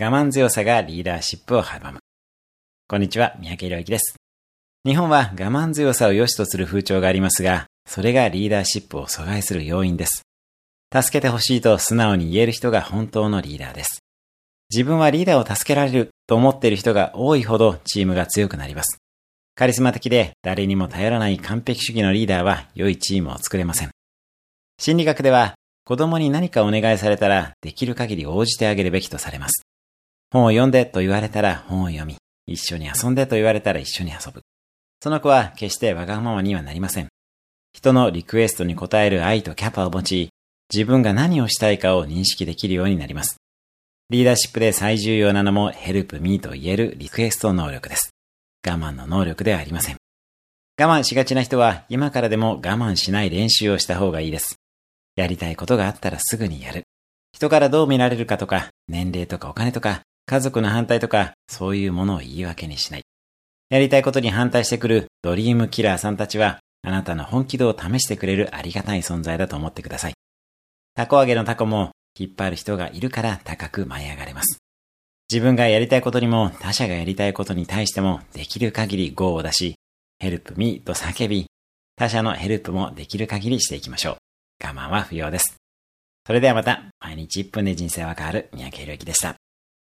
我慢強さがリーダーシップを阻む。こんにちは、三宅宏之です。日本は我慢強さを良しとする風潮がありますが、それがリーダーシップを阻害する要因です。助けてほしいと素直に言える人が本当のリーダーです。自分はリーダーを助けられると思っている人が多いほどチームが強くなります。カリスマ的で誰にも頼らない完璧主義のリーダーは良いチームを作れません。心理学では子供に何かお願いされたらできる限り応じてあげるべきとされます。本を読んでと言われたら本を読み、一緒に遊んでと言われたら一緒に遊ぶ。その子は決してわがままにはなりません。人のリクエストに応える愛とキャパを持ち、自分が何をしたいかを認識できるようになります。リーダーシップで最重要なのも help me と言えるリクエスト能力です。我慢の能力ではありません。我慢しがちな人は今からでも我慢しない練習をした方がいいです。やりたいことがあったらすぐにやる。人からどう見られるかとか、年齢とかお金とか、家族の反対とか、そういうものを言い訳にしない。やりたいことに反対してくるドリームキラーさんたちは、あなたの本気度を試してくれるありがたい存在だと思ってください。タコ揚げのタコも引っ張る人がいるから高く舞い上がれます。自分がやりたいことにも他者がやりたいことに対してもできる限り GO を出し、ヘルプミーと叫び、他者のヘルプもできる限りしていきましょう。我慢は不要です。それではまた、毎日1分で人生は変わる三宅宏之でした。